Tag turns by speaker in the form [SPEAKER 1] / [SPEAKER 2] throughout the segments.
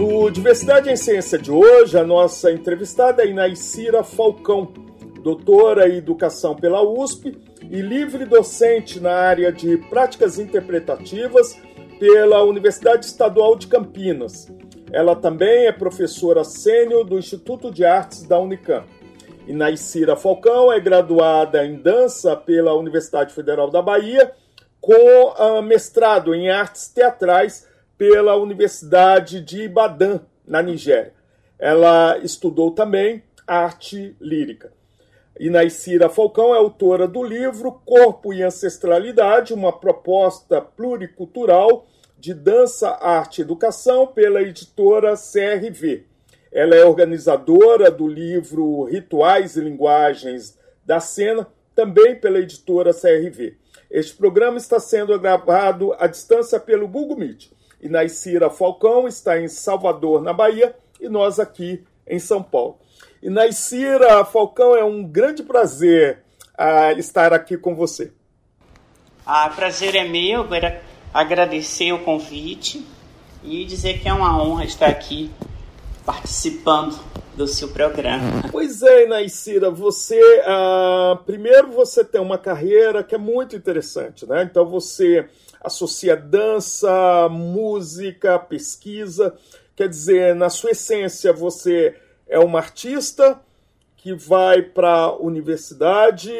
[SPEAKER 1] No Diversidade em Ciência de hoje, a nossa entrevistada é Inaicira Falcão, doutora em Educação pela USP e livre docente na área de Práticas Interpretativas pela Universidade Estadual de Campinas. Ela também é professora sênior do Instituto de Artes da Unicamp. Inaicira Falcão é graduada em dança pela Universidade Federal da Bahia, com uh, mestrado em artes teatrais pela Universidade de Ibadan, na Nigéria. Ela estudou também arte lírica. Inaicira Falcão é autora do livro Corpo e Ancestralidade, uma proposta pluricultural de dança, arte e educação pela editora CRV. Ela é organizadora do livro Rituais e Linguagens da Cena, também pela editora CRV. Este programa está sendo gravado à distância pelo Google Meet. Inaicira Falcão está em Salvador, na Bahia, e nós aqui em São Paulo. Inaicira Falcão, é um grande prazer uh, estar aqui com você.
[SPEAKER 2] Ah, prazer é meu, agradecer o convite e dizer que é uma honra estar aqui participando do seu programa.
[SPEAKER 1] Pois é, Inaicira, você uh, primeiro você tem uma carreira que é muito interessante, né? Então você associa dança, música, pesquisa. Quer dizer, na sua essência, você é uma artista que vai para a universidade,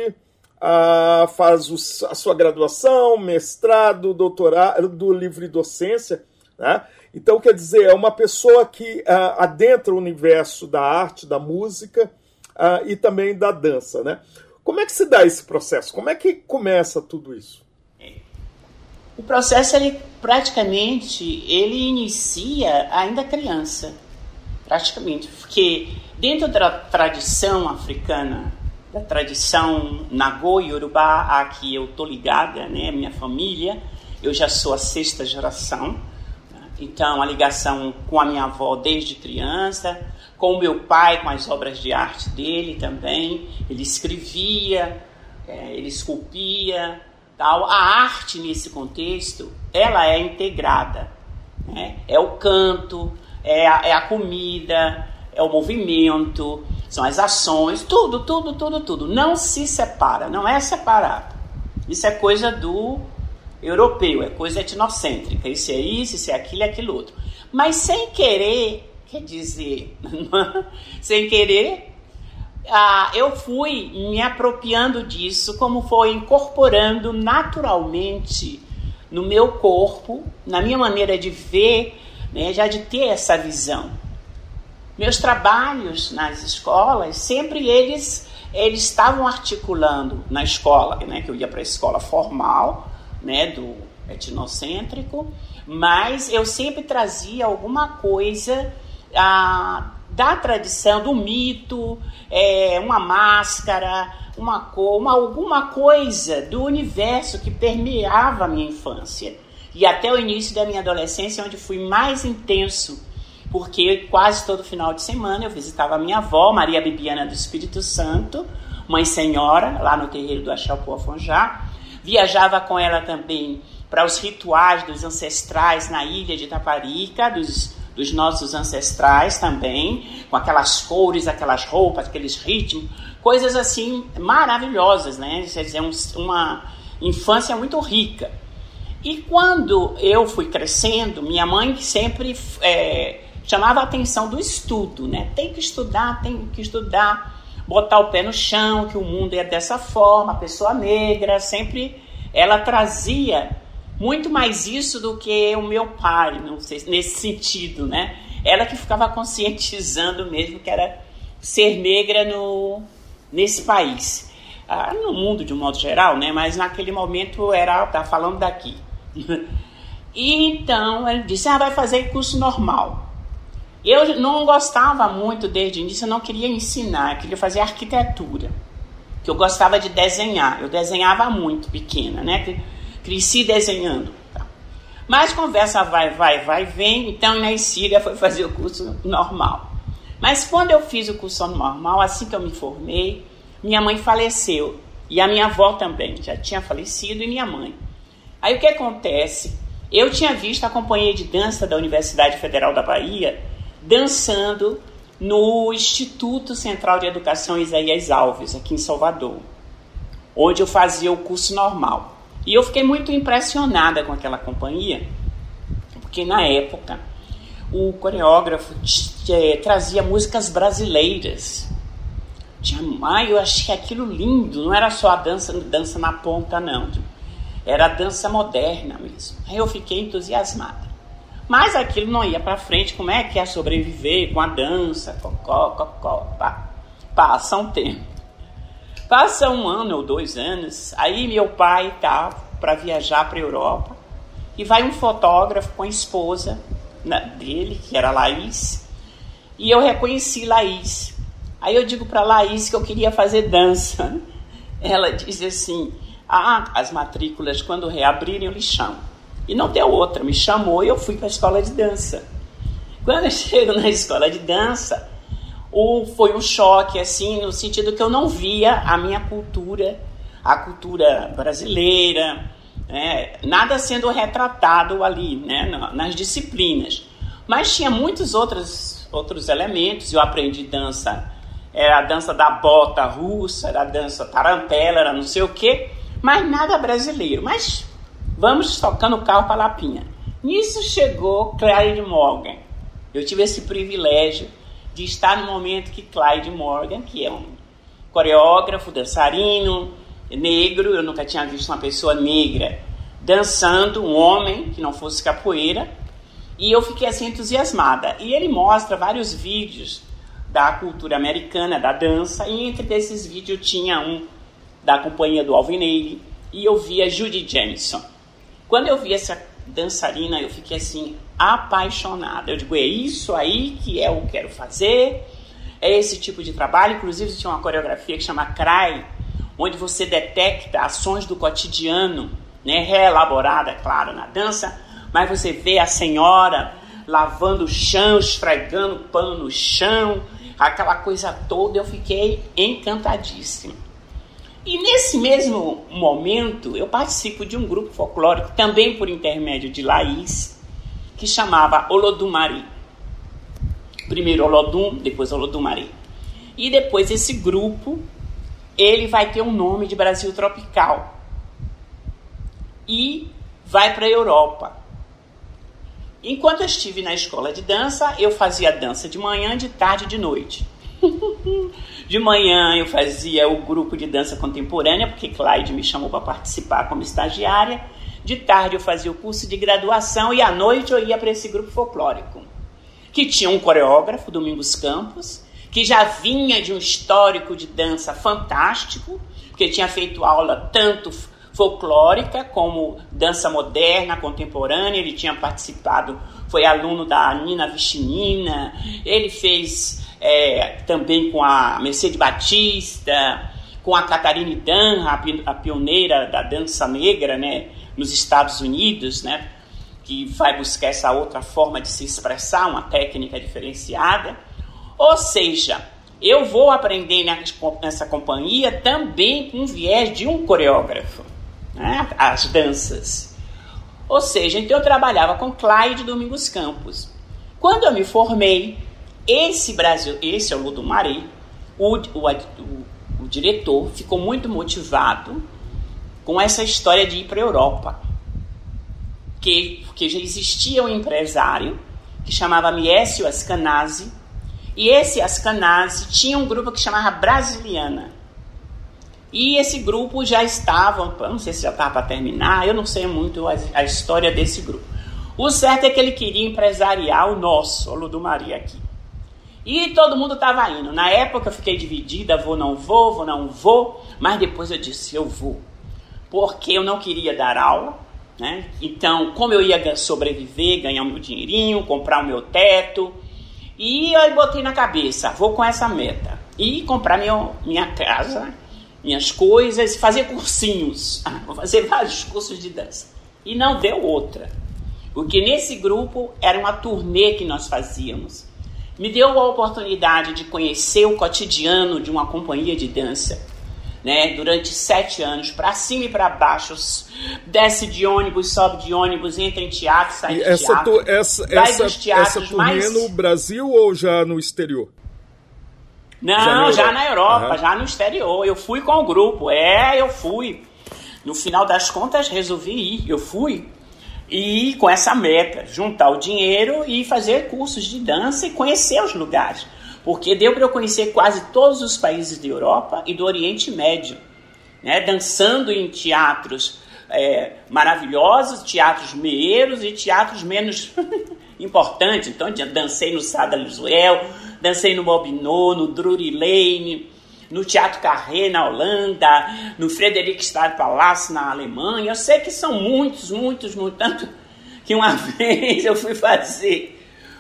[SPEAKER 1] uh, faz a sua graduação, mestrado, doutorado, livre docência. Né? Então, quer dizer, é uma pessoa que uh, adentra o universo da arte, da música uh, e também da dança. Né? Como é que se dá esse processo? Como é que começa tudo isso?
[SPEAKER 2] O processo, ele praticamente, ele inicia ainda criança, praticamente, porque dentro da tradição africana, da tradição Nagô e Urubá, a que eu tô ligada, né, minha família, eu já sou a sexta geração, né? então a ligação com a minha avó desde criança, com o meu pai, com as obras de arte dele também, ele escrevia, é, ele esculpia, Tal. A arte nesse contexto, ela é integrada. Né? É o canto, é a, é a comida, é o movimento, são as ações, tudo, tudo, tudo, tudo. Não se separa, não é separado. Isso é coisa do europeu, é coisa etnocêntrica. Isso é isso, isso é aquilo, é aquilo outro. Mas sem querer, quer dizer, sem querer, ah, eu fui me apropriando disso, como foi incorporando naturalmente no meu corpo, na minha maneira de ver, né, já de ter essa visão. Meus trabalhos nas escolas, sempre eles eles estavam articulando na escola, né, que eu ia para a escola formal, né, do etnocêntrico, mas eu sempre trazia alguma coisa ah, da tradição, do mito, é, uma máscara, uma cor, uma, alguma coisa do universo que permeava a minha infância. E até o início da minha adolescência, onde fui mais intenso, porque quase todo final de semana eu visitava minha avó, Maria Bibiana do Espírito Santo, mãe senhora, lá no terreiro do Axalpô Afonjá. Viajava com ela também para os rituais dos ancestrais na ilha de Taparica, dos dos nossos ancestrais também, com aquelas cores, aquelas roupas, aqueles ritmos, coisas assim maravilhosas, né? Quer dizer, uma infância muito rica. E quando eu fui crescendo, minha mãe sempre é, chamava a atenção do estudo, né? Tem que estudar, tem que estudar, botar o pé no chão, que o mundo é dessa forma, a pessoa negra, sempre ela trazia muito mais isso do que o meu pai, não sei, nesse sentido, né? Ela que ficava conscientizando mesmo que era ser negra no, nesse país. Ah, no mundo de um modo geral, né? Mas naquele momento era, tá falando daqui. E então ele disse: Ah, vai fazer curso normal. Eu não gostava muito desde o início, eu não queria ensinar, eu queria fazer arquitetura. Que eu gostava de desenhar. Eu desenhava muito pequena, né? Cresci desenhando. Tá? Mas conversa vai, vai, vai, vem. Então na Síria foi fazer o curso normal. Mas quando eu fiz o curso normal, assim que eu me formei, minha mãe faleceu. E a minha avó também já tinha falecido e minha mãe. Aí o que acontece? Eu tinha visto a companhia de dança da Universidade Federal da Bahia dançando no Instituto Central de Educação Isaías Alves, aqui em Salvador, onde eu fazia o curso normal. E eu fiquei muito impressionada com aquela companhia, porque na época o coreógrafo trazia músicas brasileiras. Tinha, ah, eu achei aquilo lindo, não era só a dança, dança na ponta, não. Era a dança moderna mesmo. Aí eu fiquei entusiasmada. Mas aquilo não ia para frente, como é que ia sobreviver com a dança, cocó, cocó, pá. Passa um tempo. Passa um ano ou dois anos, aí meu pai tá para viajar para a Europa e vai um fotógrafo com a esposa dele, que era Laís, e eu reconheci Laís. Aí eu digo para Laís que eu queria fazer dança. Ela diz assim: Ah, as matrículas, quando reabrirem, eu lhe chamo. E não deu outra, me chamou e eu fui para a escola de dança. Quando eu chego na escola de dança, o, foi um choque, assim, no sentido que eu não via a minha cultura, a cultura brasileira, né, nada sendo retratado ali, né, nas disciplinas. Mas tinha muitos outros, outros elementos. Eu aprendi dança, era a dança da bota russa, era a dança tarantela, era não sei o quê, mas nada brasileiro. Mas vamos tocando o carro para Lapinha. Nisso chegou Clyde Morgan. Eu tive esse privilégio de estar no momento que Clyde Morgan, que é um coreógrafo, dançarino, negro, eu nunca tinha visto uma pessoa negra dançando, um homem que não fosse capoeira, e eu fiquei assim entusiasmada. E ele mostra vários vídeos da cultura americana, da dança, e entre esses vídeos tinha um da companhia do Alvin Ailey, e eu via Judy Jameson. Quando eu vi essa dançarina, eu fiquei assim apaixonada. Eu digo, é isso aí que é o que quero fazer, é esse tipo de trabalho. Inclusive tinha uma coreografia que chama Cry, onde você detecta ações do cotidiano, né, reelaborada, claro, na dança, mas você vê a senhora lavando o chão, esfregando pano no chão, aquela coisa toda, eu fiquei encantadíssima. E nesse mesmo momento, eu participo de um grupo folclórico, também por intermédio de Laís, que chamava Olodumari. Primeiro Olodum, depois Olodumari. E depois esse grupo ele vai ter um nome de Brasil tropical e vai para a Europa. Enquanto eu estive na escola de dança, eu fazia dança de manhã, de tarde e de noite. de manhã eu fazia o grupo de dança contemporânea, porque Clyde me chamou para participar como estagiária. De tarde eu fazia o curso de graduação e à noite eu ia para esse grupo folclórico, que tinha um coreógrafo, Domingos Campos, que já vinha de um histórico de dança fantástico, porque tinha feito aula tanto folclórica como dança moderna, contemporânea. Ele tinha participado, foi aluno da Nina Vichinina, ele fez é, também com a Mercedes Batista, com a Catarine Dan, a, pioneira da dança negra né, nos Estados Unidos, né, que vai buscar essa outra forma de se expressar, uma técnica diferenciada. Ou seja, eu vou aprender nessa companhia também com viés de um coreógrafo, né? as danças. Ou seja, então eu trabalhava com Clyde Domingos Campos. Quando eu me formei, esse Brasil, esse é o Ludumari, o, o, o, o diretor ficou muito motivado com essa história de ir para a Europa. Que, que já existia um empresário que chamava Miesio Ascanazzi, e esse Ascanase tinha um grupo que chamava Brasiliana. E esse grupo já estava, não sei se já estava para terminar, eu não sei muito a, a, história desse grupo. O certo é que ele queria empresariar o nosso, o Ludumaria aqui. E todo mundo estava indo. Na época eu fiquei dividida, vou, não vou, vou, não vou, mas depois eu disse, eu vou. Porque eu não queria dar aula, Né? Então, como eu ia sobreviver, ganhar meu dinheirinho, comprar o meu teto, e eu botei na cabeça, vou com essa meta. E comprar minha, minha casa, minhas coisas, fazer cursinhos. Vou fazer vários cursos de dança. E não deu outra. Porque nesse grupo era uma turnê que nós fazíamos. Me deu a oportunidade de conhecer o cotidiano de uma companhia de dança né, durante sete anos, para cima e para baixo, desce de ônibus, sobe de ônibus, entra em teatro, sai e de
[SPEAKER 1] essa
[SPEAKER 2] teatro.
[SPEAKER 1] Tu, essa, essa, essa turnê mais... no Brasil ou já no exterior?
[SPEAKER 2] Não, já na Europa, já, na Europa uhum. já no exterior. Eu fui com o grupo, é, eu fui. No final das contas, resolvi ir, eu fui. E com essa meta, juntar o dinheiro e fazer cursos de dança e conhecer os lugares porque deu para eu conhecer quase todos os países da Europa e do Oriente Médio, né? dançando em teatros é, maravilhosos, teatros meiros e teatros menos importantes. Então, dancei no Sada Liswell, dancei no Bobinot, no Drury Lane, no Teatro Carré na Holanda, no Friedrichstadt Palace na Alemanha. Eu sei que são muitos, muitos, muitos, tanto que uma vez eu fui fazer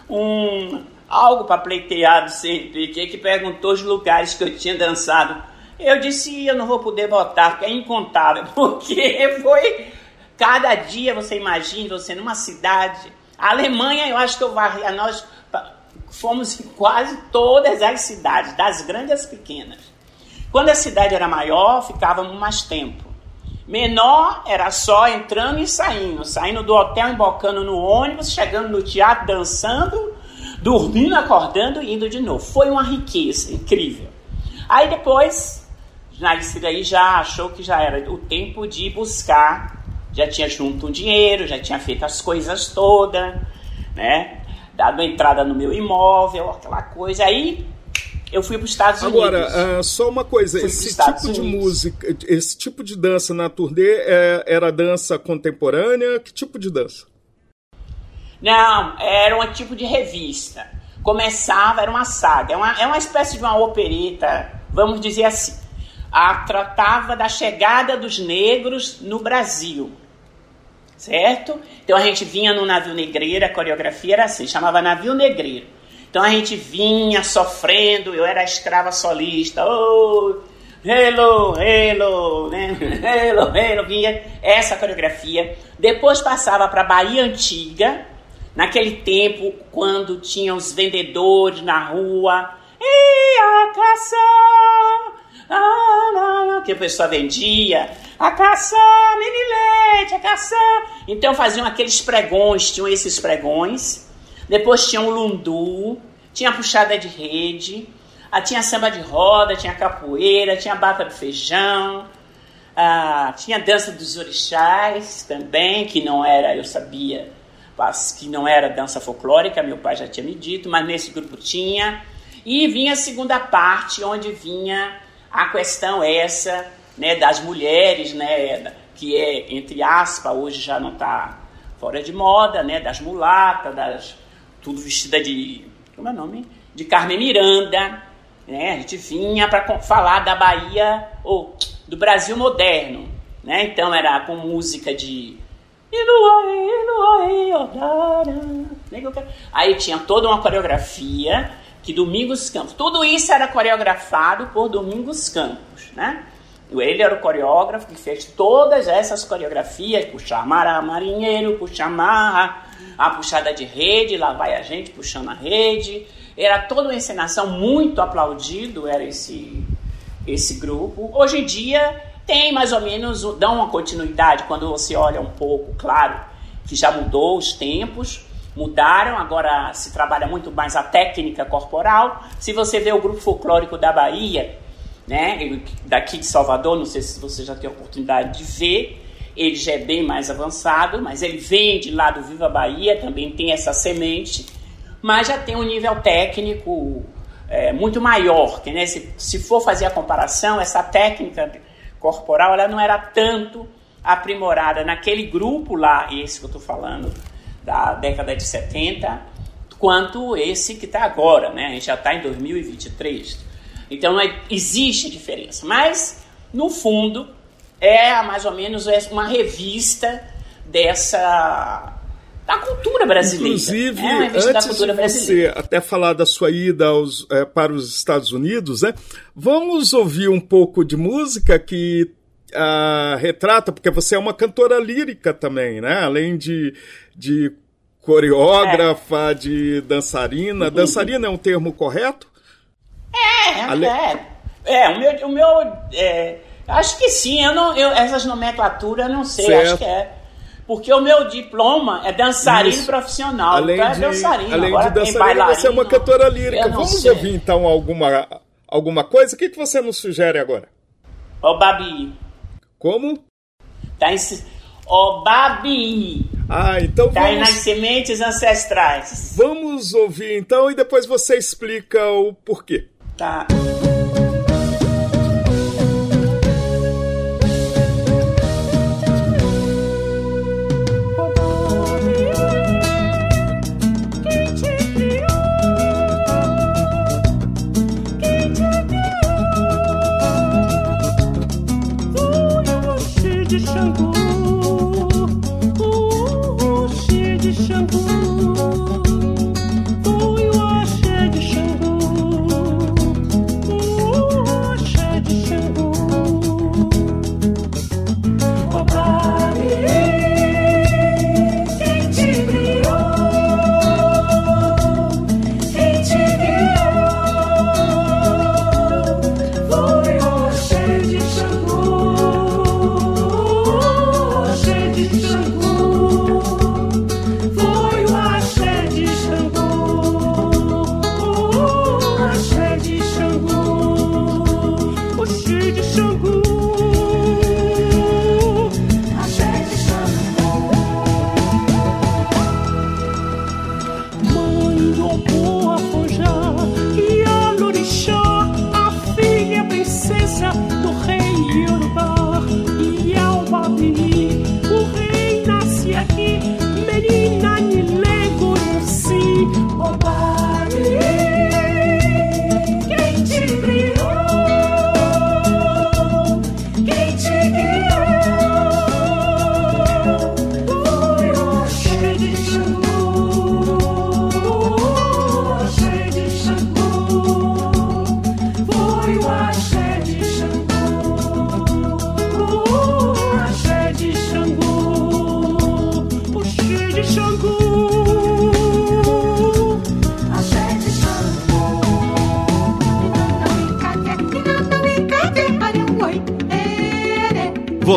[SPEAKER 2] um, algo para pleitear do CNPq que perguntou os lugares que eu tinha dançado. Eu disse, eu não vou poder botar, porque é incontável, porque foi cada dia, você imagina, você numa cidade. A Alemanha, eu acho que eu varri, nós fomos em quase todas as cidades, das grandes às pequenas. Quando a cidade era maior, ficávamos mais tempo. Menor era só entrando e saindo, saindo do hotel, embocando no ônibus, chegando no teatro, dançando dormindo, acordando e indo de novo. Foi uma riqueza incrível. Aí depois, Narcisa aí já achou que já era o tempo de buscar, já tinha junto um dinheiro, já tinha feito as coisas todas, né? Dado entrada no meu imóvel, aquela coisa. Aí eu fui para os Estados
[SPEAKER 1] Unidos. Agora, uh, só uma coisa, esse tipo Unidos. de música, esse tipo de dança na turnê é, era dança contemporânea? Que tipo de dança?
[SPEAKER 2] Não, era um tipo de revista. Começava, era uma saga, é uma, é uma espécie de uma opereta, vamos dizer assim. A, tratava da chegada dos negros no Brasil, certo? Então a gente vinha no navio negreiro, a coreografia era assim, chamava navio negreiro. Então a gente vinha sofrendo, eu era escrava solista, oh, hello, hello, né? hello, hello, vinha essa coreografia. Depois passava para Bahia Antiga, Naquele tempo, quando tinha os vendedores na rua, e a caça, que a pessoa vendia, a caça, mini leite, a caça. Então faziam aqueles pregões, tinham esses pregões. Depois tinha o lundu, tinha puxada de rede, tinha samba de roda, tinha capoeira, tinha bata de feijão, ah, tinha dança dos orixás também, que não era, eu sabia, que não era dança folclórica, meu pai já tinha me dito, mas nesse grupo tinha. E vinha a segunda parte, onde vinha a questão essa, né, das mulheres, né, que é, entre aspas, hoje já não está fora de moda, né, das mulatas, das, tudo vestida de, como é o nome? De Carmen Miranda, né, a gente vinha para falar da Bahia, ou do Brasil moderno, né, então era com música de Aí tinha toda uma coreografia que Domingos Campos, tudo isso era coreografado por Domingos Campos, né? Ele era o coreógrafo que fez todas essas coreografias, puxar mará, marinheiro, puxar marra, a puxada de rede, lá vai a gente puxando a rede. Era toda uma encenação muito aplaudido, era esse, esse grupo. Hoje em dia tem mais ou menos, dão uma continuidade quando você olha um pouco, claro, que já mudou os tempos, mudaram, agora se trabalha muito mais a técnica corporal. Se você vê o grupo folclórico da Bahia, né, daqui de Salvador, não sei se você já tem a oportunidade de ver, ele já é bem mais avançado, mas ele vem de lá do Viva Bahia, também tem essa semente, mas já tem um nível técnico é, muito maior, que né, se, se for fazer a comparação, essa técnica corporal, ela não era tanto aprimorada naquele grupo lá, esse que eu estou falando, da década de 70, quanto esse que está agora, né? A gente já está em 2023. Então é, existe diferença, mas no fundo é mais ou menos uma revista
[SPEAKER 3] dessa da cultura brasileira.
[SPEAKER 1] Inclusive, é antes de você até falar da sua ida aos, é, para os Estados Unidos, né, vamos ouvir um pouco de música que uh, retrata, porque você é uma cantora lírica também, né? Além de, de coreógrafa, é. de dançarina. Uhum. Dançarina é um termo correto?
[SPEAKER 3] É, Ale... é. É, o meu. O meu é, acho que sim, eu não, eu, essas nomenclaturas eu não sei, certo. acho que é. Porque o meu diploma é dançarino Isso. profissional.
[SPEAKER 1] Além então é de, dançarino. Além Agora de dançarino, você é uma cantora lírica. Vamos sei. ouvir então alguma, alguma coisa? O que, que você nos sugere agora?
[SPEAKER 3] Ô, Babi.
[SPEAKER 1] Como?
[SPEAKER 3] Tá em... Ô, Babi.
[SPEAKER 1] Ah, então
[SPEAKER 3] vamos... Tá nas sementes ancestrais.
[SPEAKER 1] Vamos ouvir então e depois você explica o porquê.
[SPEAKER 3] Tá.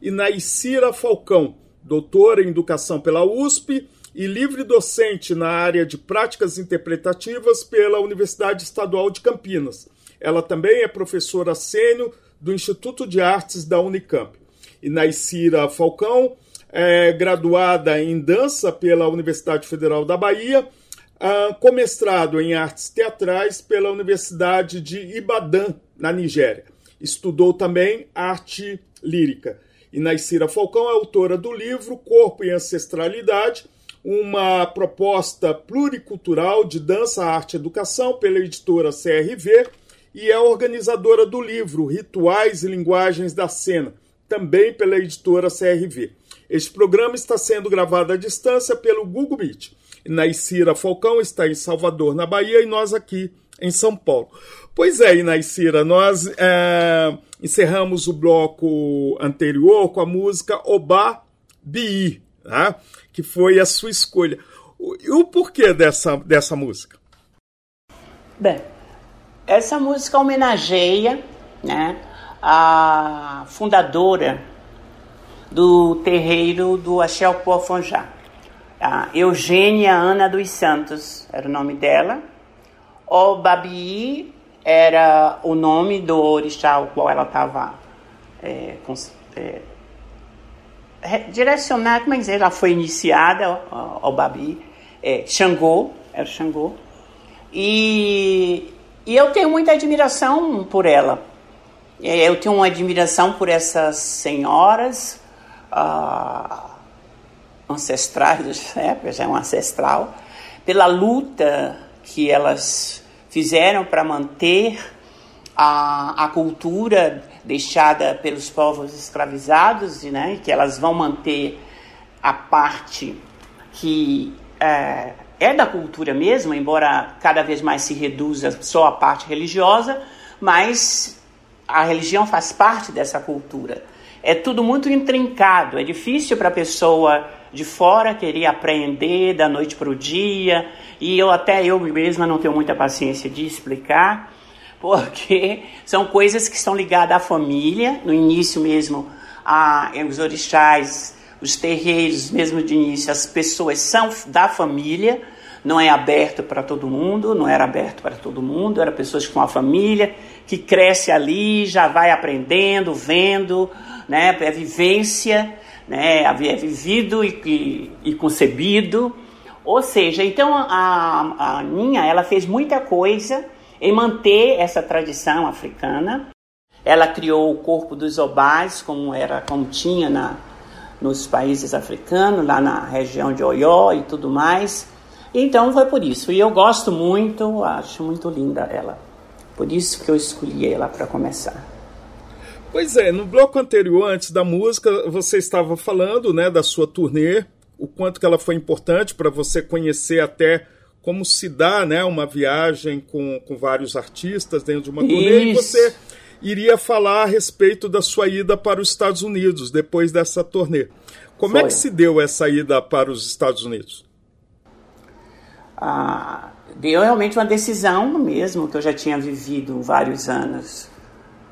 [SPEAKER 1] Inaicira Falcão, doutora em Educação pela USP e livre docente na área de práticas interpretativas pela Universidade Estadual de Campinas. Ela também é professora sênior do Instituto de Artes da Unicamp. Inaicira Falcão é graduada em dança pela Universidade Federal da Bahia, ah, com mestrado em artes teatrais pela Universidade de Ibadan, na Nigéria. Estudou também arte lírica. Inaicira Falcão é autora do livro Corpo e Ancestralidade, uma proposta pluricultural de dança, arte e educação pela editora CRV e é organizadora do livro Rituais e Linguagens da Cena, também pela editora CRV. Este programa está sendo gravado à distância pelo Google Meet. Inaicira Falcão está em Salvador, na Bahia, e nós aqui em São Paulo. Pois é, Inaicira, nós é, encerramos o bloco anterior com a música Oba Bi, né? que foi a sua escolha. E o porquê dessa, dessa música?
[SPEAKER 3] Bem, essa música homenageia né, a fundadora do terreiro do Axel Pofonjá, a Eugênia Ana dos Santos, era o nome dela. O Babi era o nome do orixá ao qual ela estava é, é,
[SPEAKER 2] direcionada, como é ela foi iniciada ao, ao Babi, é, Xangô, era Xangô, e, e eu tenho muita admiração por ela. É, eu tenho uma admiração por essas senhoras ah, ancestrais épocas, é um ancestral, pela luta que elas fizeram para manter a, a cultura deixada pelos povos escravizados, né, que elas vão manter a parte que é, é da cultura mesmo, embora cada vez mais se reduza só a parte religiosa, mas a religião faz parte dessa cultura. É tudo muito intrincado, é difícil para a pessoa de fora querer aprender da noite para o dia, e eu até eu mesma não tenho muita paciência de explicar, porque são coisas que estão ligadas à família, no início mesmo, a, os orixás, os terreiros, mesmo de início, as pessoas são da família, não é aberto para todo mundo, não era aberto para todo mundo, era pessoas com a família, que cresce ali, já vai aprendendo, vendo, né, é vivência, né, é vivido e, e, e concebido. Ou seja, então a, a Ninha, ela fez muita coisa em manter essa tradição africana. Ela criou o corpo dos obás, como era, como tinha na, nos países africanos, lá na região de Oió e tudo mais. Então foi por isso. E eu gosto muito, acho muito linda ela. Por isso que eu escolhi ela para começar.
[SPEAKER 1] Pois é, no bloco anterior, antes da música, você estava falando né, da sua turnê, o quanto que ela foi importante para você conhecer até como se dá né, uma viagem com, com vários artistas dentro de uma turnê. Isso. E você iria falar a respeito da sua ida para os Estados Unidos depois dessa turnê. Como Foi. é que se deu essa ida para os Estados Unidos?
[SPEAKER 2] Ah, deu realmente uma decisão mesmo, que eu já tinha vivido vários anos,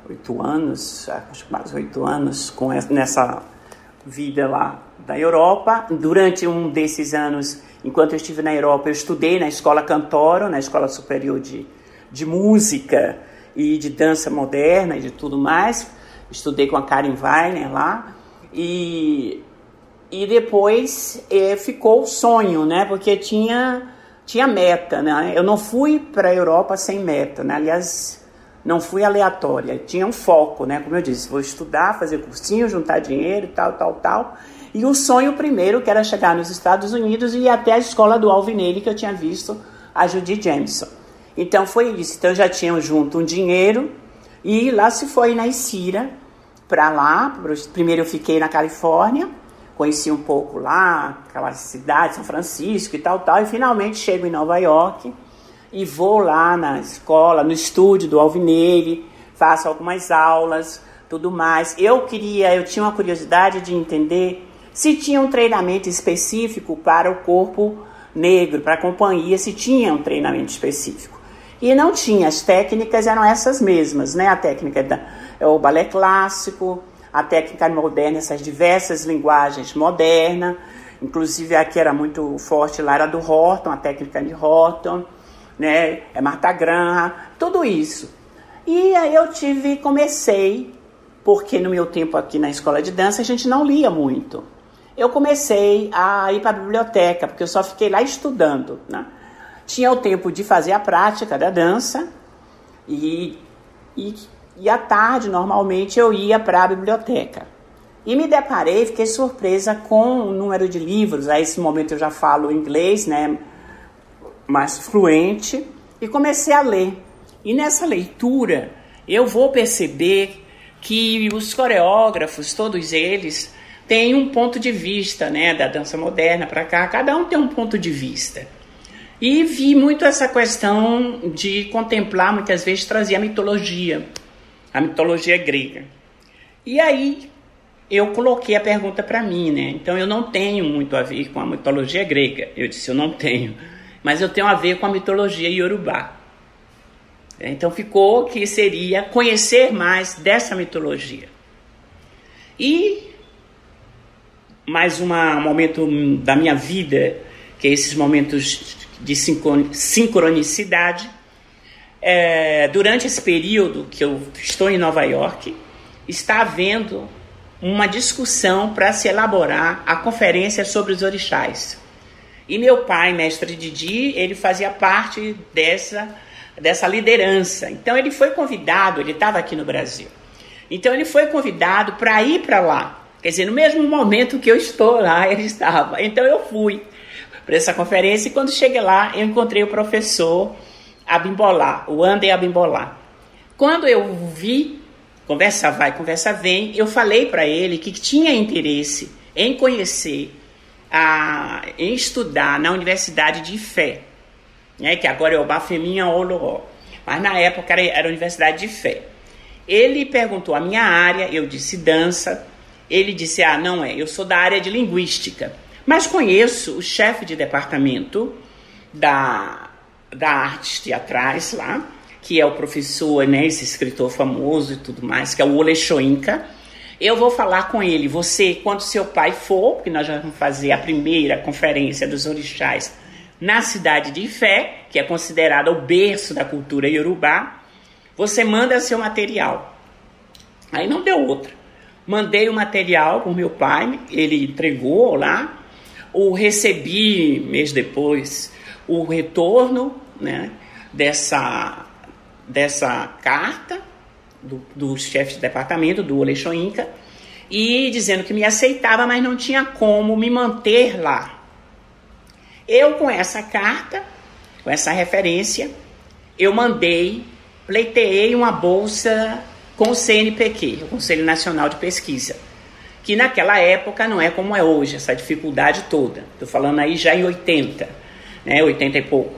[SPEAKER 2] oito anos, acho que mais oito anos, com essa, nessa vida lá da Europa. Durante um desses anos, enquanto eu estive na Europa, eu estudei na Escola Cantoro, na Escola Superior de, de Música e de Dança Moderna e de tudo mais. Estudei com a Karen Weiner lá. E, e depois eh, ficou o sonho, né? Porque tinha tinha meta, né? Eu não fui para a Europa sem meta, né? Aliás, não fui aleatória, tinha um foco, né? Como eu disse, vou estudar, fazer cursinho, juntar dinheiro, tal, tal, tal. E o sonho primeiro, que era chegar nos Estados Unidos e ir até a escola do Alvinelli, que eu tinha visto a Judy Jameson. Então foi isso. Então já tinham junto um dinheiro e lá se foi na Isira para lá. Primeiro eu fiquei na Califórnia conheci um pouco lá, aquela cidade, São Francisco e tal, tal, e finalmente chego em Nova York e vou lá na escola, no estúdio do Alvinelli, faço algumas aulas, tudo mais. Eu queria, eu tinha uma curiosidade de entender se tinha um treinamento específico para o corpo negro, para a companhia, se tinha um treinamento específico. E não tinha, as técnicas eram essas mesmas, né? A técnica da, é o balé clássico, a técnica moderna, essas diversas linguagens modernas, inclusive a que era muito forte lá era do Horton, a técnica de Horton, né, é Marta Graham, tudo isso. E aí eu tive, comecei, porque no meu tempo aqui na escola de dança a gente não lia muito. Eu comecei a ir para a biblioteca, porque eu só fiquei lá estudando, né? Tinha o tempo de fazer a prática da dança e, e e à tarde, normalmente, eu ia para a biblioteca. E me deparei, fiquei surpresa com o número de livros. A esse momento eu já falo inglês, né? Mais fluente. E comecei a ler. E nessa leitura, eu vou perceber que os coreógrafos, todos eles, têm um ponto de vista, né? Da dança moderna para cá. Cada um tem um ponto de vista. E vi muito essa questão de contemplar, muitas vezes, trazer a mitologia a mitologia grega. E aí eu coloquei a pergunta para mim, né? Então eu não tenho muito a ver com a mitologia grega. Eu disse, eu não tenho. Mas eu tenho a ver com a mitologia iorubá. Então ficou que seria conhecer mais dessa mitologia. E mais uma, um momento da minha vida, que é esses momentos de sincronicidade, é, durante esse período que eu estou em Nova York, está havendo uma discussão para se elaborar a conferência sobre os orixás. E meu pai, mestre Didi, ele fazia parte dessa, dessa liderança. Então ele foi convidado, ele estava aqui no Brasil. Então ele foi convidado para ir para lá. Quer dizer, no mesmo momento que eu estou lá, ele estava. Então eu fui para essa conferência e quando cheguei lá, eu encontrei o professor Abimbolá, o Ander Abimbolá. Quando eu vi, conversa vai, conversa vem, eu falei para ele que tinha interesse em conhecer, a, em estudar na Universidade de Fé, né, que agora é o Bafeminha Oloró, mas na época era, era a Universidade de Fé. Ele perguntou a minha área, eu disse dança, ele disse, ah, não é, eu sou da área de linguística, mas conheço o chefe de departamento da, da artes teatrais lá, que é o professor, né, esse escritor famoso e tudo mais, que é o Ole Shoinka. Eu vou falar com ele, você, quando seu pai for, porque nós vamos fazer a primeira conferência dos orixás na cidade de Ifé, que é considerada o berço da cultura iorubá, você manda seu material. Aí não deu outra. Mandei o material para o meu pai, ele entregou lá, o recebi mês depois o retorno né, dessa, dessa carta do, do chefe de departamento, do Oleixo Inca, e dizendo que me aceitava, mas não tinha como me manter lá. Eu, com essa carta, com essa referência, eu mandei, pleiteei uma bolsa com o CNPq, o Conselho Nacional de Pesquisa, que naquela época não é como é hoje, essa dificuldade toda. Estou falando aí já em 80, né, 80 e pouco,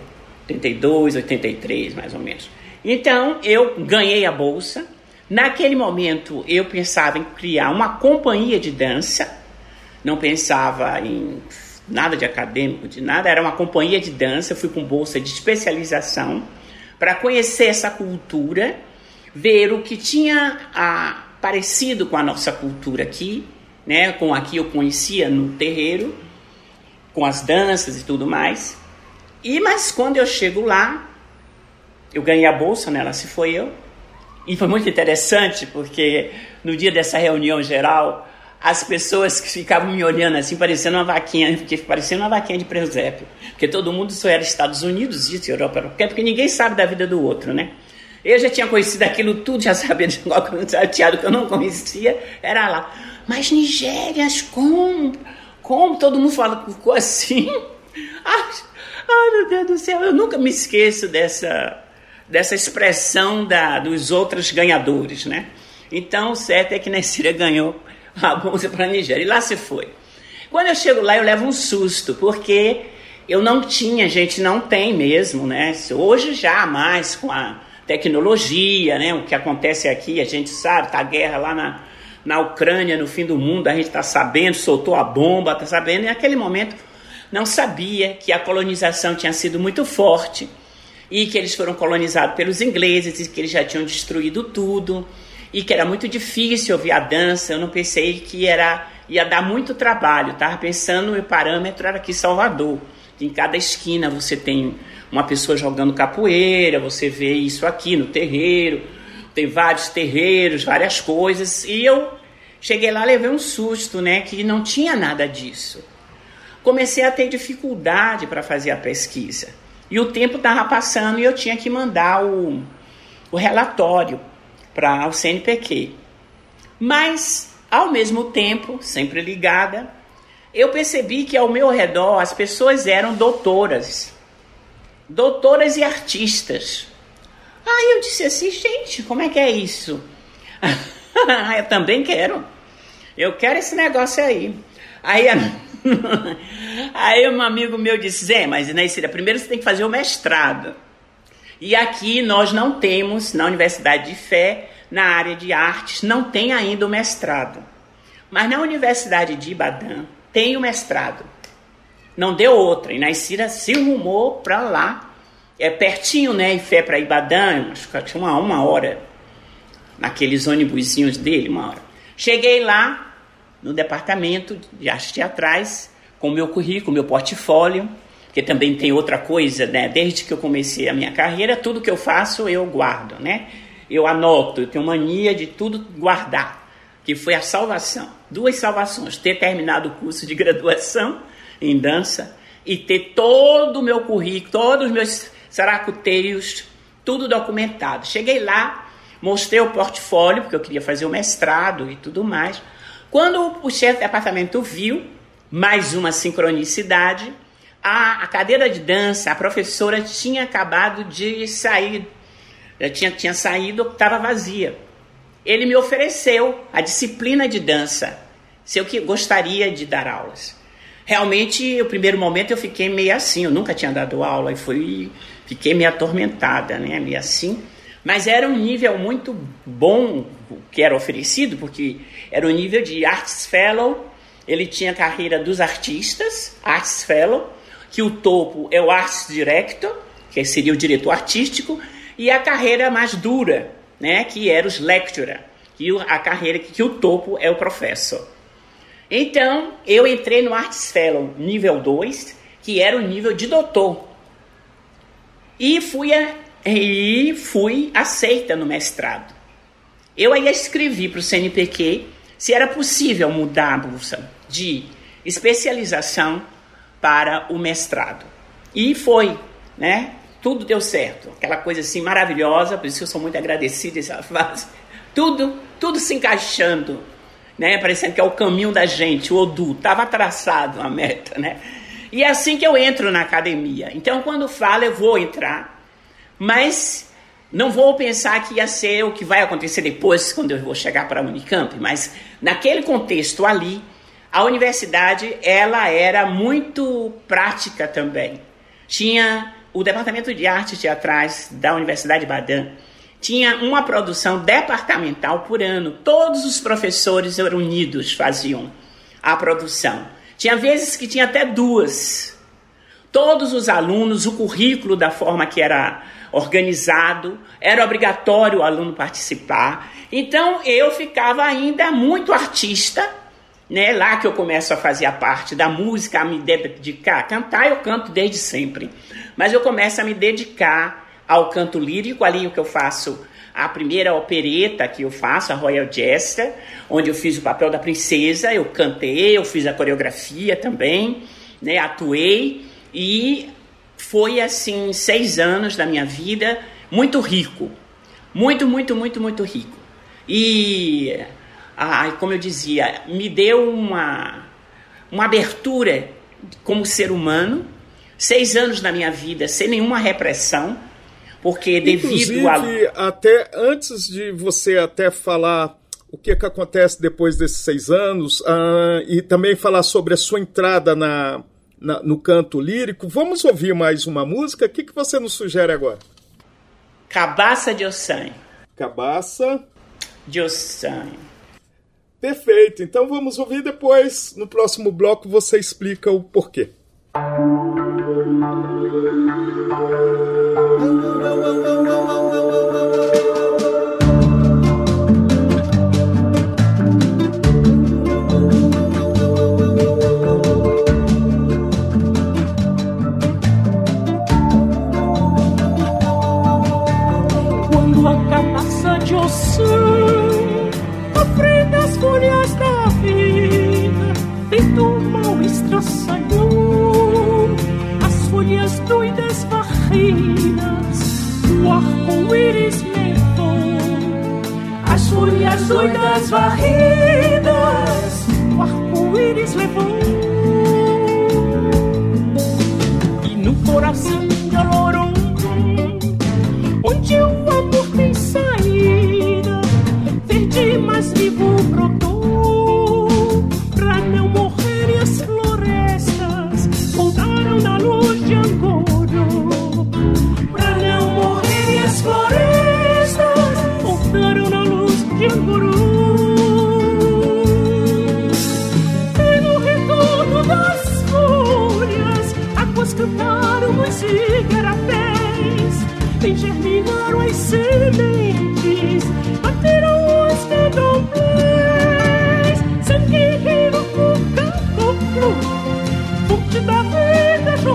[SPEAKER 2] 82, 83 mais ou menos. Então eu ganhei a bolsa. Naquele momento eu pensava em criar uma companhia de dança, não pensava em nada de acadêmico, de nada, era uma companhia de dança. Eu fui com bolsa de especialização para conhecer essa cultura, ver o que tinha a, parecido com a nossa cultura aqui, né? Com aqui eu conhecia no terreiro, com as danças e tudo mais. E mas quando eu chego lá, eu ganhei a bolsa? Lá se foi eu. E foi muito interessante porque no dia dessa reunião geral, as pessoas que ficavam me olhando assim, parecendo uma vaquinha, parecendo uma vaquinha de presépio. Porque todo mundo só era Estados Unidos, isso, Europa, porque ninguém sabe da vida do outro, né? Eu já tinha conhecido aquilo tudo, já sabia de algo chateado que eu não conhecia, era lá. Mas Nigérias, como? Como? Todo mundo fala assim. Ai, ai, meu Deus do céu, eu nunca me esqueço dessa, dessa expressão da, dos outros ganhadores, né? Então, o certo é que Nessira ganhou a bolsa para a Nigéria. E lá se foi. Quando eu chego lá, eu levo um susto, porque eu não tinha, gente, não tem mesmo, né? Hoje já mais com a tecnologia, né? O que acontece aqui, a gente sabe, tá a guerra lá na, na Ucrânia, no fim do mundo, a gente está sabendo, soltou a bomba, está sabendo, e naquele momento não sabia que a colonização tinha sido muito forte e que eles foram colonizados pelos ingleses e que eles já tinham destruído tudo e que era muito difícil ouvir a dança. Eu não pensei que era ia dar muito trabalho. Estava pensando o parâmetro era aqui Salvador. Em cada esquina você tem uma pessoa jogando capoeira, você vê isso aqui no terreiro, tem vários terreiros, várias coisas. E eu cheguei lá, levei um susto, né, que não tinha nada disso. Comecei a ter dificuldade para fazer a pesquisa. E o tempo estava passando e eu tinha que mandar o, o relatório para o CNPq. Mas, ao mesmo tempo, sempre ligada, eu percebi que ao meu redor as pessoas eram doutoras doutoras e artistas. Aí eu disse assim, gente, como é que é isso? eu também quero. Eu quero esse negócio aí. Aí, aí um amigo meu disse, Zé, mas Neicira, primeiro você tem que fazer o mestrado. E aqui nós não temos, na Universidade de Fé, na área de artes, não tem ainda o mestrado. Mas na Universidade de Ibadan tem o mestrado. Não deu outra. Naicira se rumou para lá. É pertinho, né? E fé para Ibadan, acho que tinha uma, uma hora. Naqueles ônibusinhos dele, uma hora. Cheguei lá, no departamento de artes teatrais, com o meu currículo, meu portfólio, que também tem outra coisa, né? Desde que eu comecei a minha carreira, tudo que eu faço eu guardo, né? Eu anoto, eu tenho mania de tudo guardar. que foi a salvação. Duas salvações: ter terminado o curso de graduação em dança e ter todo o meu currículo, todos os meus saracuteios, tudo documentado. Cheguei lá, mostrei o portfólio, porque eu queria fazer o mestrado e tudo mais. Quando o chefe de departamento viu, mais uma sincronicidade, a, a cadeira de dança, a professora tinha acabado de sair, tinha, tinha saído, estava vazia. Ele me ofereceu a disciplina de dança, se eu que gostaria de dar aulas. Realmente, o primeiro momento eu fiquei meio assim, eu nunca tinha dado aula e fui, fiquei meio atormentada, né, meio assim. Mas era um nível muito bom que era oferecido, porque era o nível de Arts Fellow, ele tinha a carreira dos artistas, Arts Fellow, que o topo é o Arts Director, que seria o diretor artístico, e a carreira mais dura, né, que era os Lecturer, que a carreira que o topo é o Professor. Então, eu entrei no Arts Fellow nível 2, que era o nível de doutor. E fui, a, e fui aceita no mestrado. Eu aí escrevi para o CNPq se era possível mudar a bolsa de especialização para o mestrado. E foi, né? Tudo deu certo. Aquela coisa assim maravilhosa, por isso que eu sou muito agradecida essa fase. Tudo, tudo se encaixando, né? Parecendo que é o caminho da gente, o Odu, estava traçado a meta, né? E é assim que eu entro na academia. Então, quando falo, eu vou entrar, mas não vou pensar que ia ser o que vai acontecer depois, quando eu vou chegar para a Unicamp, mas naquele contexto ali, a universidade ela era muito prática também. Tinha o departamento de artes teatrais da Universidade de Baden tinha uma produção departamental por ano. Todos os professores unidos faziam a produção. Tinha vezes que tinha até duas. Todos os alunos, o currículo da forma que era organizado, era obrigatório o aluno participar. Então eu ficava ainda muito artista né? Lá que eu começo a fazer a parte da música, a me dedicar. Cantar eu canto desde sempre, mas eu começo a me dedicar ao canto lírico, ali o que eu faço a primeira opereta que eu faço, a Royal Jester, onde eu fiz o papel da princesa, eu cantei, eu fiz a coreografia também, né, atuei e foi assim seis anos da minha vida muito rico, muito, muito, muito, muito rico. E ah, como eu dizia, me deu uma, uma abertura como ser humano, seis anos da minha vida sem nenhuma repressão, porque devido
[SPEAKER 1] Inclusive, a... até antes de você até falar o que, é que acontece depois desses seis anos uh, e também falar sobre a sua entrada na, na, no canto lírico, vamos ouvir mais uma música? O que, que você nos sugere agora?
[SPEAKER 2] Cabaça de Ossanho.
[SPEAKER 1] Cabaça
[SPEAKER 2] de Ossanho.
[SPEAKER 1] Perfeito. Então vamos ouvir depois. No próximo bloco você explica o porquê.
[SPEAKER 3] Quando folhas doidas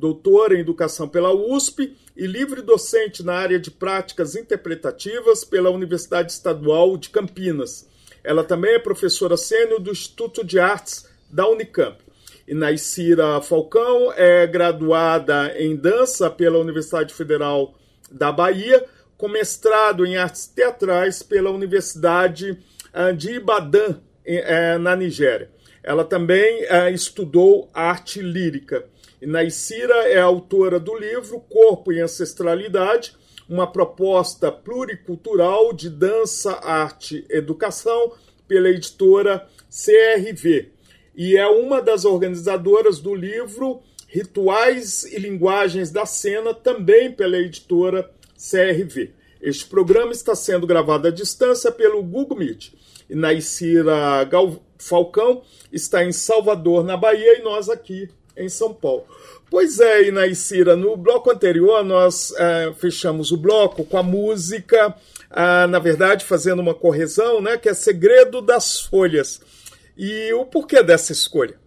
[SPEAKER 1] doutora em Educação pela USP e livre docente na área de práticas interpretativas pela Universidade Estadual de Campinas. Ela também é professora sênior do Instituto de Artes da Unicamp. Inaicira Falcão é graduada em dança pela Universidade Federal da Bahia, com mestrado em artes teatrais pela Universidade de Ibadan, na Nigéria. Ela também estudou arte lírica. Inaicira é autora do livro Corpo e Ancestralidade, uma proposta pluricultural de dança, arte, educação, pela editora CRV. E é uma das organizadoras do livro Rituais e Linguagens da Cena, também pela editora CRV. Este programa está sendo gravado à distância pelo Google Meet. Inaicira Gal Falcão está em Salvador, na Bahia, e nós aqui em São Paulo. Pois é, Inaicira, no bloco anterior nós é, fechamos o bloco com a música, ah, na verdade, fazendo uma correção, né, que é Segredo das Folhas. E o porquê dessa escolha?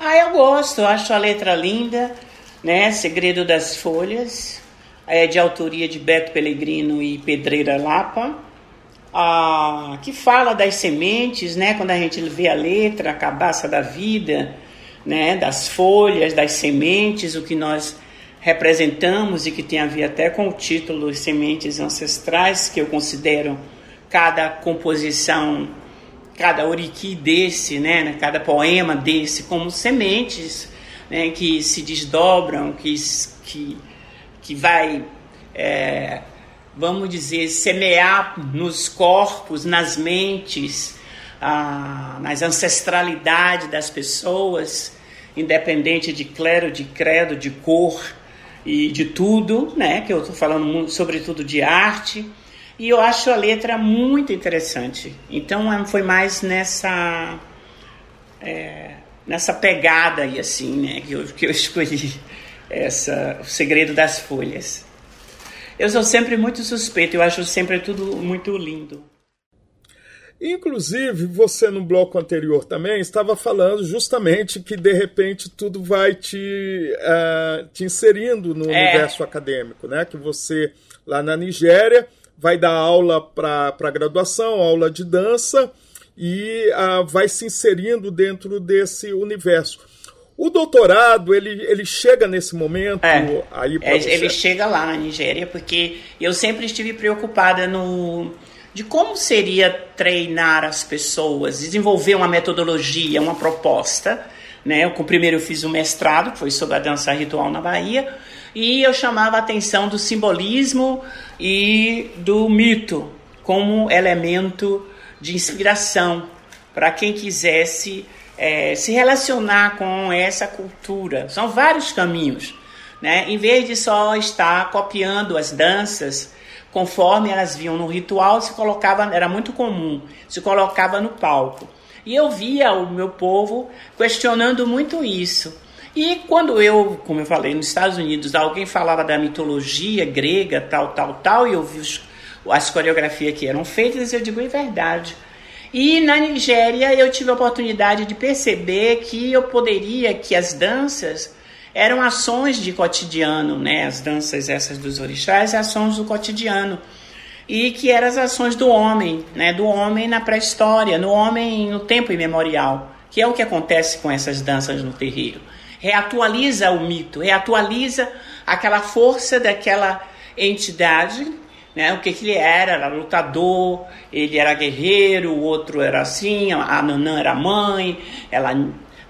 [SPEAKER 2] Ah, eu gosto, eu acho a letra linda, né? Segredo das Folhas, é de autoria de Beto Pellegrino e Pedreira Lapa, ah, que fala das sementes, né? Quando a gente vê a letra, a cabaça da vida, né? Das folhas, das sementes, o que nós representamos e que tem a ver até com o título Sementes Ancestrais, que eu considero cada composição, cada oriqui desse, né? Cada poema desse como sementes, né? Que se desdobram, que que que vai, é, vamos dizer, semear nos corpos, nas mentes, ah, nas ancestralidades das pessoas, independente de clero, de credo, de cor e de tudo, né? Que eu estou falando muito, sobretudo de arte. E eu acho a letra muito interessante. Então foi mais nessa é, nessa pegada aí assim, né? Que eu, que eu escolhi essa, o segredo das folhas. Eu sou sempre muito suspeito, eu acho sempre tudo muito lindo.
[SPEAKER 1] Inclusive, você no bloco anterior também estava falando justamente que de repente tudo vai te, uh, te inserindo no é. universo acadêmico, né? Que você lá na Nigéria vai dar aula para graduação, aula de dança e uh, vai se inserindo dentro desse universo. O doutorado, ele, ele chega nesse momento
[SPEAKER 2] é,
[SPEAKER 1] aí
[SPEAKER 2] é, Ele chega lá na Nigéria, porque eu sempre estive preocupada no de como seria treinar as pessoas, desenvolver uma metodologia, uma proposta. Né? Eu, primeiro eu fiz um mestrado, que foi sobre a dança ritual na Bahia, e eu chamava a atenção do simbolismo e do mito como elemento de inspiração para quem quisesse é, se relacionar com essa cultura. São vários caminhos. Né? Em vez de só estar copiando as danças conforme elas viam no ritual, se colocava, era muito comum, se colocava no palco. E eu via o meu povo questionando muito isso. E quando eu, como eu falei, nos Estados Unidos, alguém falava da mitologia grega, tal, tal, tal, e eu vi os, as coreografias que eram feitas, eu digo, é verdade. E na Nigéria eu tive a oportunidade de perceber que eu poderia, que as danças eram ações de cotidiano, né? As danças essas dos orixás, ações do cotidiano. e que eram as ações do homem, né, do homem na pré-história, no homem no tempo imemorial, que é o que acontece com essas danças no terreiro. Reatualiza o mito, reatualiza aquela força daquela entidade, né, o que, que ele era, era lutador, ele era guerreiro, o outro era assim, a Nanã era mãe, ela,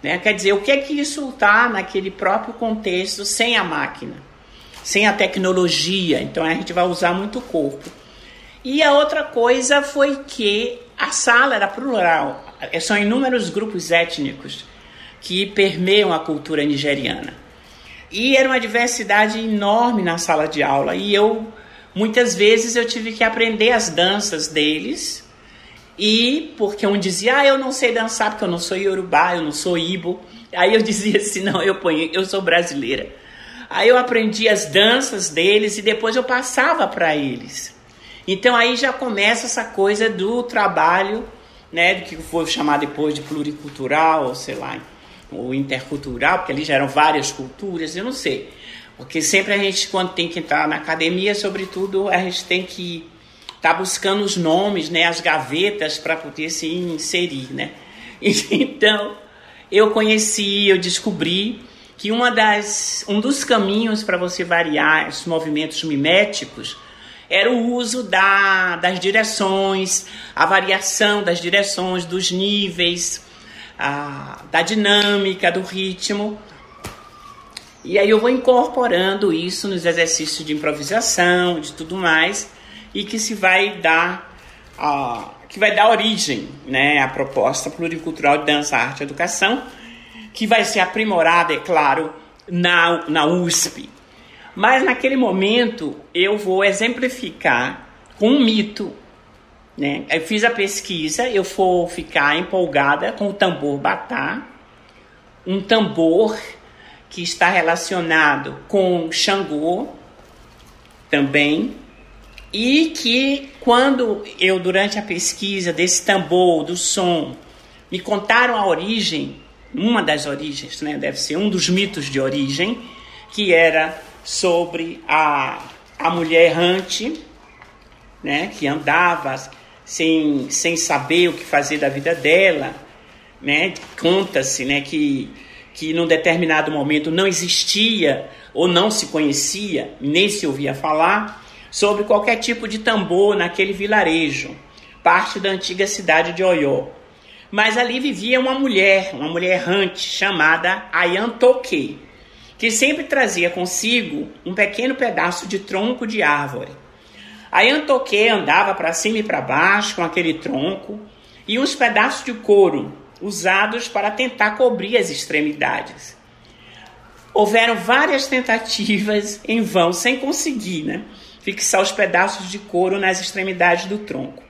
[SPEAKER 2] né, quer dizer, o que é que isso está naquele próprio contexto sem a máquina, sem a tecnologia, então a gente vai usar muito o corpo. E a outra coisa foi que a sala era plural. São inúmeros grupos étnicos que permeiam a cultura nigeriana. E era uma diversidade enorme na sala de aula. E eu, muitas vezes, eu tive que aprender as danças deles. E porque um dizia, ah, eu não sei dançar porque eu não sou iorubá, eu não sou ibo. Aí eu dizia assim, não, eu, ponho, eu sou brasileira. Aí eu aprendi as danças deles e depois eu passava para eles. Então aí já começa essa coisa do trabalho, né, do que foi chamado depois de pluricultural, ou sei lá, ou intercultural, porque ali já eram várias culturas, eu não sei. Porque sempre a gente, quando tem que entrar na academia, sobretudo, a gente tem que estar tá buscando os nomes, né, as gavetas para poder se inserir, né. Então, eu conheci, eu descobri que uma das, um dos caminhos para você variar os movimentos miméticos era o uso da, das direções, a variação das direções, dos níveis, a, da dinâmica, do ritmo. E aí eu vou incorporando isso nos exercícios de improvisação, de tudo mais, e que se vai dar a, que vai dar origem né, à proposta pluricultural de dança, arte e educação, que vai ser aprimorada, é claro, na, na USP. Mas naquele momento eu vou exemplificar com um mito. Né? Eu fiz a pesquisa, eu vou ficar empolgada com o tambor batá, um tambor que está relacionado com Xangô também, e que quando eu, durante a pesquisa desse tambor, do som, me contaram a origem, uma das origens, né, deve ser um dos mitos de origem, que era sobre a, a mulher errante, né, que andava sem, sem saber o que fazer da vida dela. Né? Conta-se né, que, que num determinado momento não existia ou não se conhecia, nem se ouvia falar, sobre qualquer tipo de tambor naquele vilarejo, parte da antiga cidade de Oió. Mas ali vivia uma mulher, uma mulher errante, chamada Ayantoke, que sempre trazia consigo um pequeno pedaço de tronco de árvore. A Antoque andava para cima e para baixo com aquele tronco e uns pedaços de couro usados para tentar cobrir as extremidades. Houveram várias tentativas em vão, sem conseguir né, fixar os pedaços de couro nas extremidades do tronco.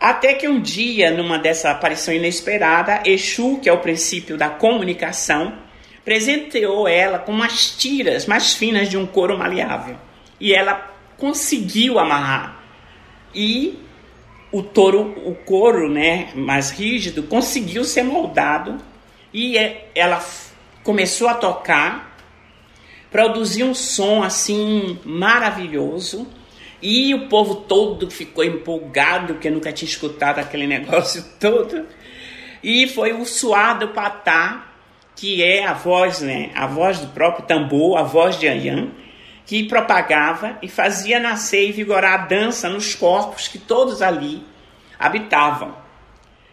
[SPEAKER 2] Até que um dia, numa dessa aparição inesperada, Exu, que é o princípio da comunicação, presenteou ela com umas tiras mais finas de um couro maleável. E ela conseguiu amarrar. E o touro, o couro, né, mais rígido, conseguiu ser moldado e é, ela começou a tocar, produziu um som assim maravilhoso. E o povo todo ficou empolgado, que nunca tinha escutado aquele negócio todo. E foi o suado patá que é a voz, né, a voz do próprio tambor, a voz de Anyan, que propagava e fazia nascer e vigorar a dança nos corpos que todos ali habitavam.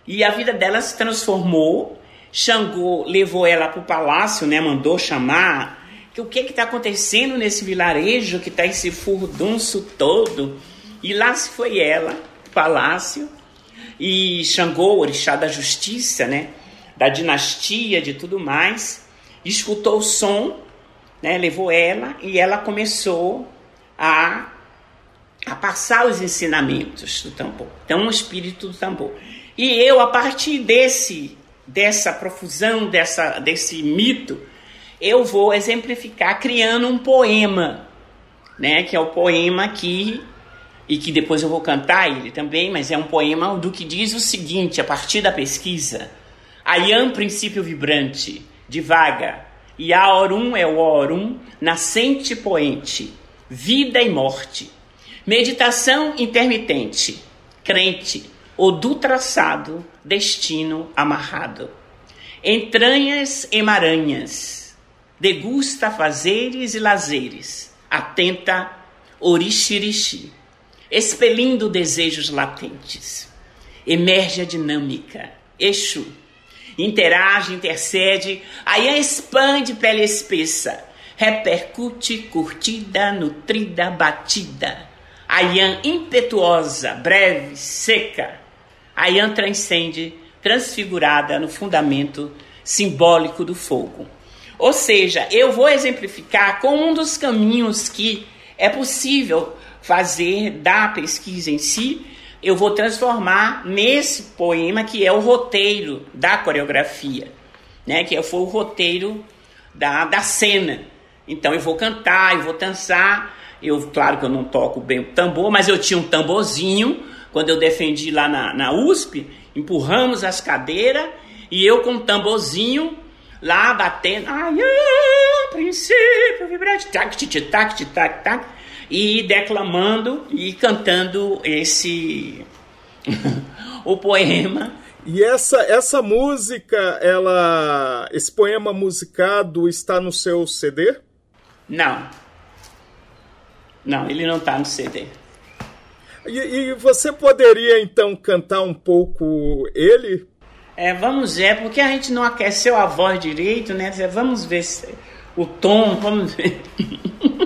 [SPEAKER 2] E a vida dela se transformou. Xangô levou ela para o palácio, né, mandou chamar. Que o que está acontecendo nesse vilarejo que está esse furdunço todo? E lá se foi ela, palácio, e Xangô, orixá da justiça, né? da dinastia, de tudo mais, escutou o som, né, levou ela e ela começou a, a passar os ensinamentos do tambor. Então, o espírito do tambor. E eu, a partir desse, dessa profusão, dessa, desse mito, eu vou exemplificar criando um poema, né, que é o poema que e que depois eu vou cantar ele também, mas é um poema do que diz o seguinte, a partir da pesquisa. Ayam, princípio vibrante, divaga. E Aorum é o Orum, nascente e poente, vida e morte. Meditação intermitente, crente, ou do traçado, destino amarrado. Entranhas emaranhas, degusta fazeres e lazeres, atenta orixirixi, expelindo desejos latentes. Emerge a dinâmica, Exu, interage, intercede, aí expande pele espessa, repercute, curtida, nutrida, batida. Ayan impetuosa, breve, seca. Ayan transcende, transfigurada no fundamento simbólico do fogo. Ou seja, eu vou exemplificar com um dos caminhos que é possível fazer da pesquisa em si, eu vou transformar nesse poema que é o roteiro da coreografia, né? Que foi o roteiro da, da cena. Então eu vou cantar, eu vou dançar. Eu, claro que eu não toco bem o tambor, mas eu tinha um tamborzinho quando eu defendi lá na, na USP. Empurramos as cadeiras e eu com um tamborzinho lá batendo. Ai, princípio vibrante, tac, tac, tac, tac, tac, e declamando e cantando esse o poema.
[SPEAKER 1] E essa essa música, ela esse poema musicado está no seu CD?
[SPEAKER 2] Não. Não, ele não está no CD.
[SPEAKER 1] E, e, você poderia então cantar um pouco ele?
[SPEAKER 2] É, vamos ver, porque a gente não aqueceu a voz direito, né? Vamos ver se, o tom, vamos ver.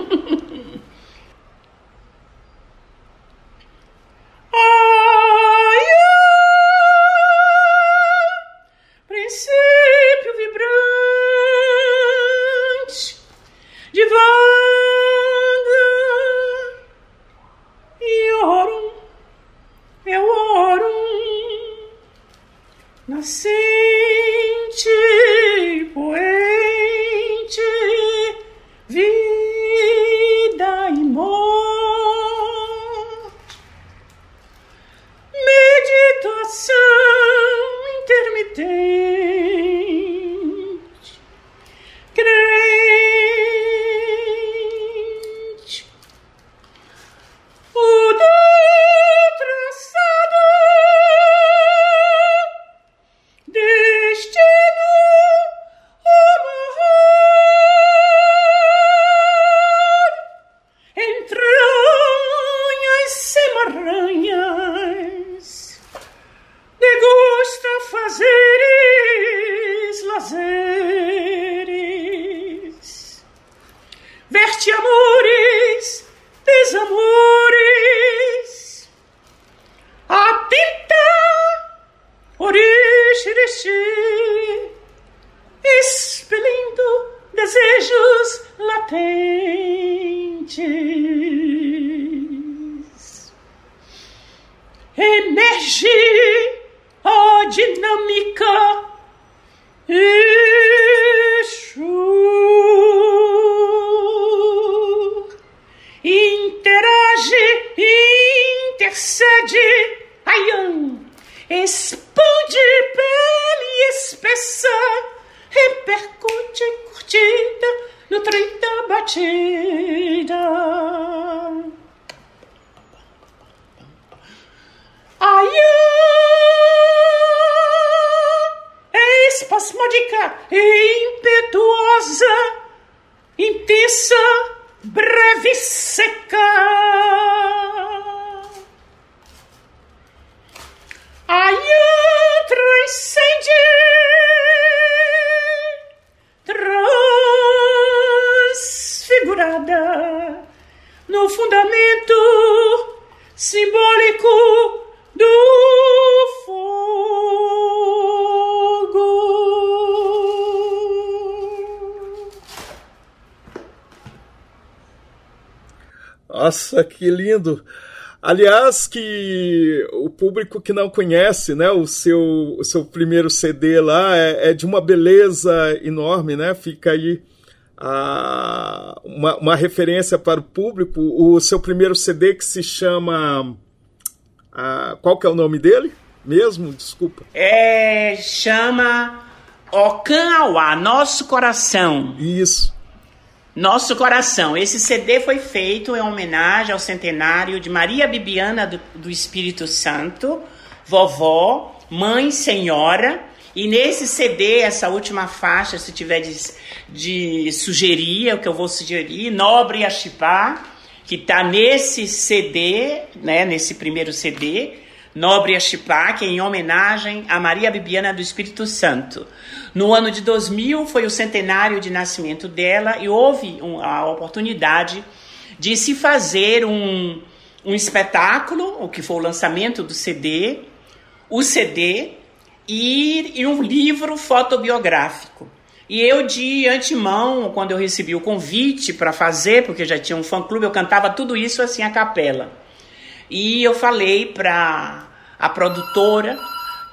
[SPEAKER 1] Nossa, que lindo! Aliás, que o público que não conhece, né, o seu, o seu primeiro CD lá é, é de uma beleza enorme, né? Fica aí a, uma, uma referência para o público. O seu primeiro CD que se chama, a, qual que é o nome dele? Mesmo, desculpa.
[SPEAKER 2] É chama Okan Awa, Nosso Coração.
[SPEAKER 1] Isso.
[SPEAKER 2] Nosso Coração. Esse CD foi feito em homenagem ao centenário de Maria Bibiana do, do Espírito Santo, vovó, mãe, senhora. E nesse CD, essa última faixa, se tiver de, de sugerir, é o que eu vou sugerir, Nobre Achipá, que está nesse CD, né, nesse primeiro CD, Nobre Achipá, que é em homenagem a Maria Bibiana do Espírito Santo. No ano de 2000 foi o centenário de nascimento dela e houve a oportunidade de se fazer um, um espetáculo, o que foi o lançamento do CD, o CD e, e um livro fotobiográfico. E eu, de antemão, quando eu recebi o convite para fazer, porque já tinha um fã-clube, eu cantava tudo isso assim a capela. E eu falei para a produtora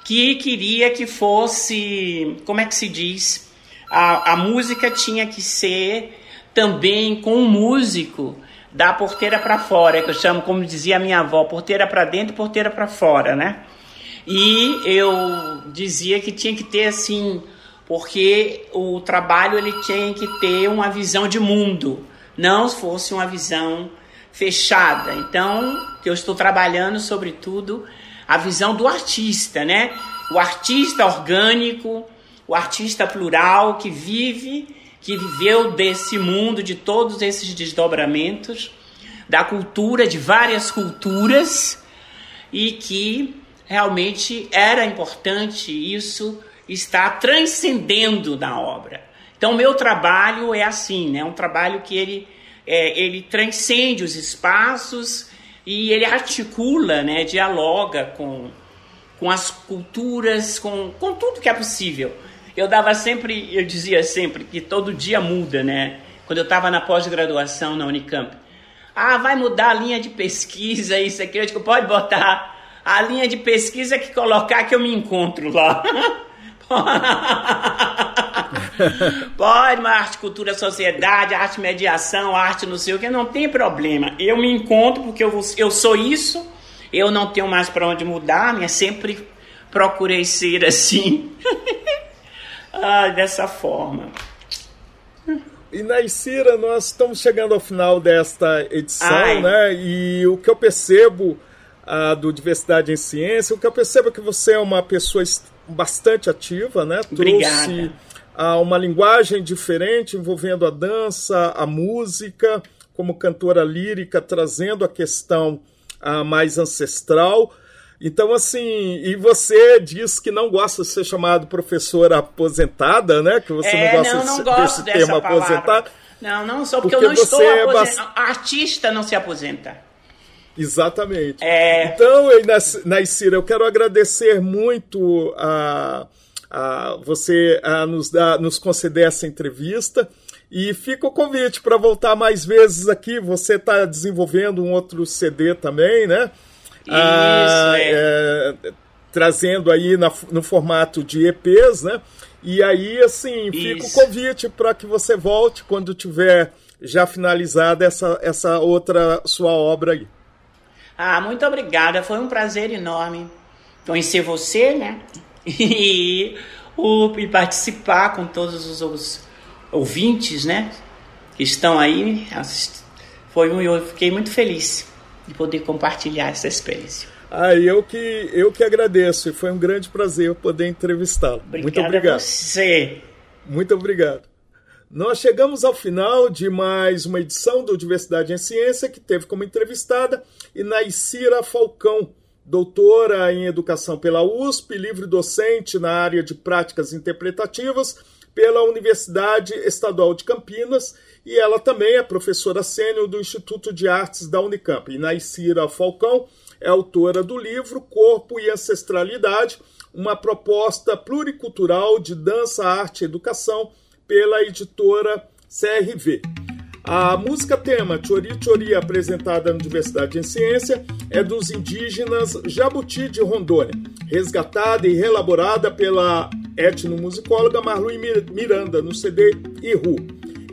[SPEAKER 2] que queria que fosse, como é que se diz? A, a música tinha que ser também com um músico da porteira para fora, que eu chamo, como dizia a minha avó, porteira para dentro porteira para fora, né? E eu dizia que tinha que ter assim, porque o trabalho ele tinha que ter uma visão de mundo, não fosse uma visão fechada. Então, eu estou trabalhando sobretudo a visão do artista, né? O artista orgânico, o artista plural que vive, que viveu desse mundo, de todos esses desdobramentos, da cultura, de várias culturas, e que realmente era importante isso estar transcendendo na obra. Então, meu trabalho é assim, né? Um trabalho que ele, é, ele transcende os espaços e ele articula, né, dialoga com, com as culturas, com, com tudo que é possível. Eu dava sempre, eu dizia sempre que todo dia muda, né? Quando eu estava na pós-graduação na Unicamp. Ah, vai mudar a linha de pesquisa, isso aqui. Eu digo, pode botar a linha de pesquisa que colocar que eu me encontro lá. Pode, mas arte, cultura, sociedade, arte, mediação, arte, não sei o que, não tem problema. Eu me encontro porque eu, eu sou isso, eu não tenho mais para onde mudar, minha sempre procurei ser assim. ah, dessa forma.
[SPEAKER 1] E Naicira, nós estamos chegando ao final desta edição, Ai. né? E o que eu percebo ah, do Diversidade em Ciência, o que eu percebo é que você é uma pessoa bastante ativa, né?
[SPEAKER 2] Obrigada.
[SPEAKER 1] Uh, uma linguagem diferente envolvendo a dança, a música, como cantora lírica, trazendo a questão uh, mais ancestral. Então, assim, e você diz que não gosta de ser chamado professora aposentada, né? Que você
[SPEAKER 2] é,
[SPEAKER 1] não gosta
[SPEAKER 2] não, não desse termo aposentada. Não, não sou, porque, porque eu não estou é aposentada. É Artista não se aposenta.
[SPEAKER 1] Exatamente.
[SPEAKER 2] É...
[SPEAKER 1] Então, Naicira, eu quero agradecer muito a, você nos, dar, nos conceder essa entrevista. E fica o convite para voltar mais vezes aqui. Você está desenvolvendo um outro CD também, né?
[SPEAKER 2] Isso, ah, é.
[SPEAKER 1] É, trazendo aí na, no formato de EPs, né? E aí, assim, fica Isso. o convite para que você volte quando tiver já finalizada essa, essa outra sua obra aí.
[SPEAKER 2] Ah, muito obrigada. Foi um prazer enorme conhecer você, né? E, o, e participar com todos os, os ouvintes, né? Que estão aí. Foi um, eu fiquei muito feliz de poder compartilhar essa experiência.
[SPEAKER 1] Ah, eu que, eu que agradeço. E foi um grande prazer poder entrevistá-lo. Muito obrigado.
[SPEAKER 2] você.
[SPEAKER 1] Muito obrigado. Nós chegamos ao final de mais uma edição do Diversidade em Ciência, que teve como entrevistada Inaicira Falcão, doutora em Educação pela USP, livre docente na área de práticas interpretativas pela Universidade Estadual de Campinas, e ela também é professora sênior do Instituto de Artes da Unicamp. Inaicira Falcão é autora do livro Corpo e Ancestralidade, uma proposta pluricultural de dança, arte e educação pela editora CRV. A música tema Chori Chori, apresentada na Diversidade em Ciência, é dos indígenas Jabuti de Rondônia, resgatada e reelaborada pela etnomusicóloga Marlui Miranda no CD Iru.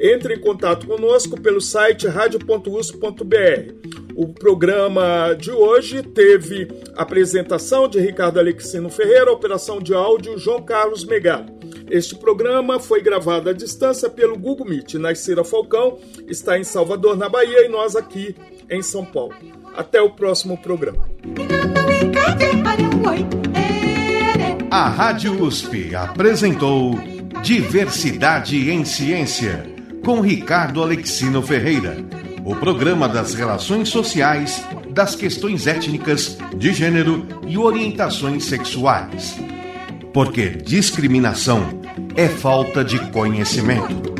[SPEAKER 1] Entre em contato conosco pelo site radio.us.br. O programa de hoje teve apresentação de Ricardo Alexino Ferreira, operação de áudio João Carlos Megalo. Este programa foi gravado à distância pelo Google Meet. Naicira Falcão está em Salvador, na Bahia, e nós aqui em São Paulo. Até o próximo programa.
[SPEAKER 4] A Rádio USP apresentou Diversidade em Ciência, com Ricardo Alexino Ferreira. O programa das relações sociais, das questões étnicas, de gênero e orientações sexuais. Porque discriminação é falta de conhecimento.